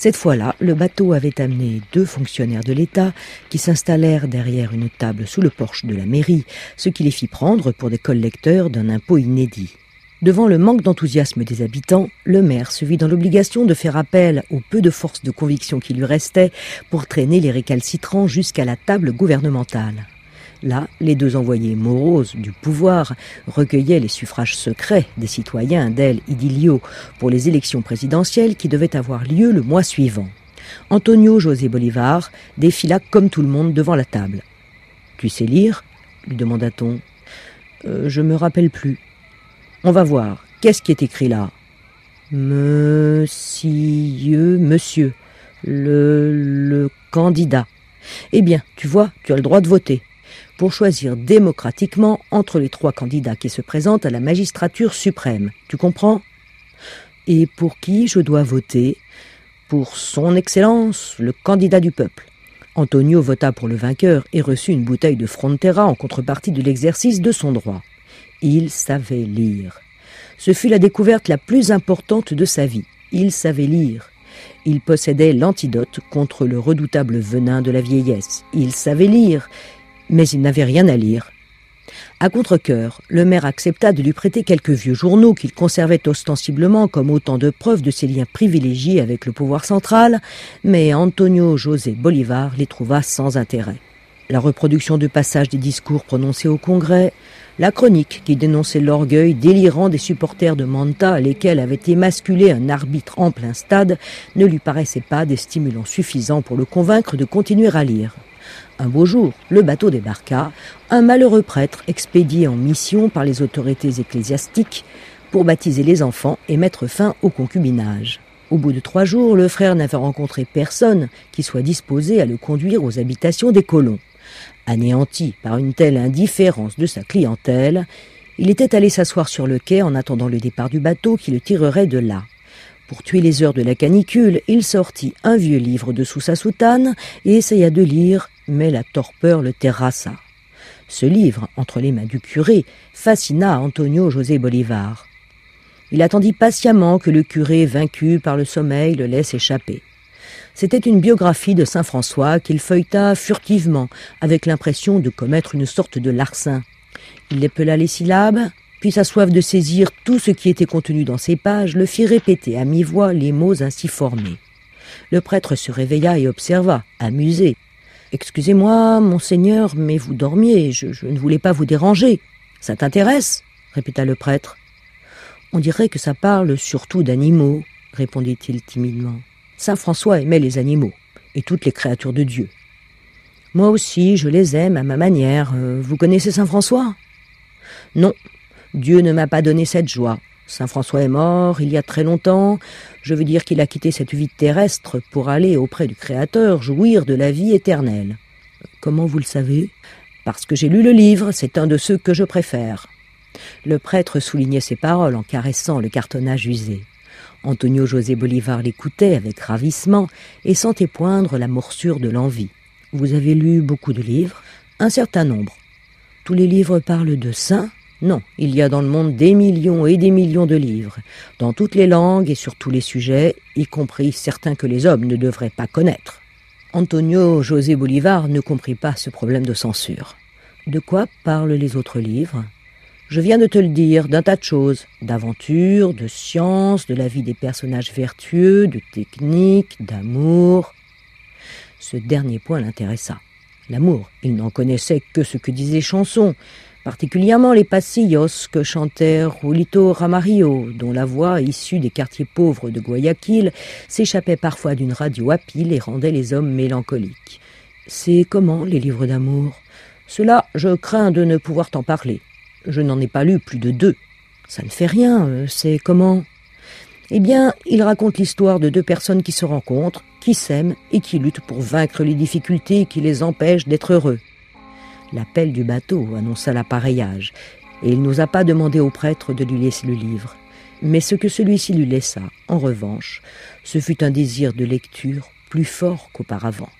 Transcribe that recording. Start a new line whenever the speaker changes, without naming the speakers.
Cette fois-là, le bateau avait amené deux fonctionnaires de l'État qui s'installèrent derrière une table sous le porche de la mairie, ce qui les fit prendre pour des collecteurs d'un impôt inédit. Devant le manque d'enthousiasme des habitants, le maire se vit dans l'obligation de faire appel au peu de force de conviction qui lui restait pour traîner les récalcitrants jusqu'à la table gouvernementale. Là, les deux envoyés moroses du pouvoir recueillaient les suffrages secrets des citoyens d'El Idilio pour les élections présidentielles qui devaient avoir lieu le mois suivant. Antonio José Bolivar défila comme tout le monde devant la table. Tu sais lire? lui demanda-t-on. Euh, je me rappelle plus. On va voir. Qu'est-ce qui est écrit là? Monsieur, monsieur, le, le candidat. Eh bien, tu vois, tu as le droit de voter pour choisir démocratiquement entre les trois candidats qui se présentent à la magistrature suprême. Tu comprends? Et pour qui je dois voter? Pour son Excellence, le candidat du peuple. Antonio vota pour le vainqueur et reçut une bouteille de Frontera en contrepartie de l'exercice de son droit. Il savait lire. Ce fut la découverte la plus importante de sa vie. Il savait lire. Il possédait l'antidote contre le redoutable venin de la vieillesse. Il savait lire mais il n'avait rien à lire. À contre-coeur, le maire accepta de lui prêter quelques vieux journaux qu'il conservait ostensiblement comme autant de preuves de ses liens privilégiés avec le pouvoir central, mais Antonio José Bolivar les trouva sans intérêt. La reproduction de passages des discours prononcés au Congrès, la chronique qui dénonçait l'orgueil délirant des supporters de Manta, lesquels avaient émasculé un arbitre en plein stade, ne lui paraissaient pas des stimulants suffisants pour le convaincre de continuer à lire. Un beau jour, le bateau débarqua, un malheureux prêtre expédié en mission par les autorités ecclésiastiques pour baptiser les enfants et mettre fin au concubinage. Au bout de trois jours, le frère n'avait rencontré personne qui soit disposé à le conduire aux habitations des colons. Anéanti par une telle indifférence de sa clientèle, il était allé s'asseoir sur le quai en attendant le départ du bateau qui le tirerait de là. Pour tuer les heures de la canicule, il sortit un vieux livre de sous sa soutane et essaya de lire mais la torpeur le terrassa. Ce livre, entre les mains du curé, fascina Antonio José Bolivar. Il attendit patiemment que le curé, vaincu par le sommeil, le laisse échapper. C'était une biographie de saint François qu'il feuilleta furtivement, avec l'impression de commettre une sorte de larcin. Il épela les syllabes, puis sa soif de saisir tout ce qui était contenu dans ces pages le fit répéter à mi-voix les mots ainsi formés. Le prêtre se réveilla et observa, amusé, Excusez-moi, monseigneur, mais vous dormiez, je, ne voulais pas vous déranger. Ça t'intéresse répéta le prêtre. On dirait que ça parle surtout d'animaux, répondit-il timidement. Saint François aimait les animaux, et toutes les créatures de Dieu. Moi aussi, je les aime à ma manière. Euh, vous connaissez Saint François? Non, Dieu ne m'a pas donné cette joie. Saint François est mort il y a très longtemps. Je veux dire qu'il a quitté cette vie terrestre pour aller auprès du Créateur jouir de la vie éternelle. Comment vous le savez? Parce que j'ai lu le livre, c'est un de ceux que je préfère. Le prêtre soulignait ses paroles en caressant le cartonnage usé. Antonio José Bolivar l'écoutait avec ravissement et sentait poindre la morsure de l'envie. Vous avez lu beaucoup de livres? Un certain nombre. Tous les livres parlent de saints non, il y a dans le monde des millions et des millions de livres, dans toutes les langues et sur tous les sujets, y compris certains que les hommes ne devraient pas connaître. Antonio José Bolivar ne comprit pas ce problème de censure. De quoi parlent les autres livres? Je viens de te le dire, d'un tas de choses, d'aventure, de science, de la vie des personnages vertueux, de technique, d'amour. Ce dernier point l'intéressa. L'amour, il n'en connaissait que ce que disaient les chansons, particulièrement les pasillos que chantait Rulito Ramario, dont la voix, issue des quartiers pauvres de Guayaquil, s'échappait parfois d'une radio à pile et rendait les hommes mélancoliques. C'est comment les livres d'amour? Cela, je crains de ne pouvoir t'en parler. Je n'en ai pas lu plus de deux. Ça ne fait rien, c'est comment? Eh bien, il raconte l'histoire de deux personnes qui se rencontrent, qui s'aiment et qui luttent pour vaincre les difficultés qui les empêchent d'être heureux. L'appel du bateau annonça l'appareillage, et il n'osa pas demander au prêtre de lui laisser le livre. Mais ce que celui-ci lui laissa, en revanche, ce fut un désir de lecture plus fort qu'auparavant.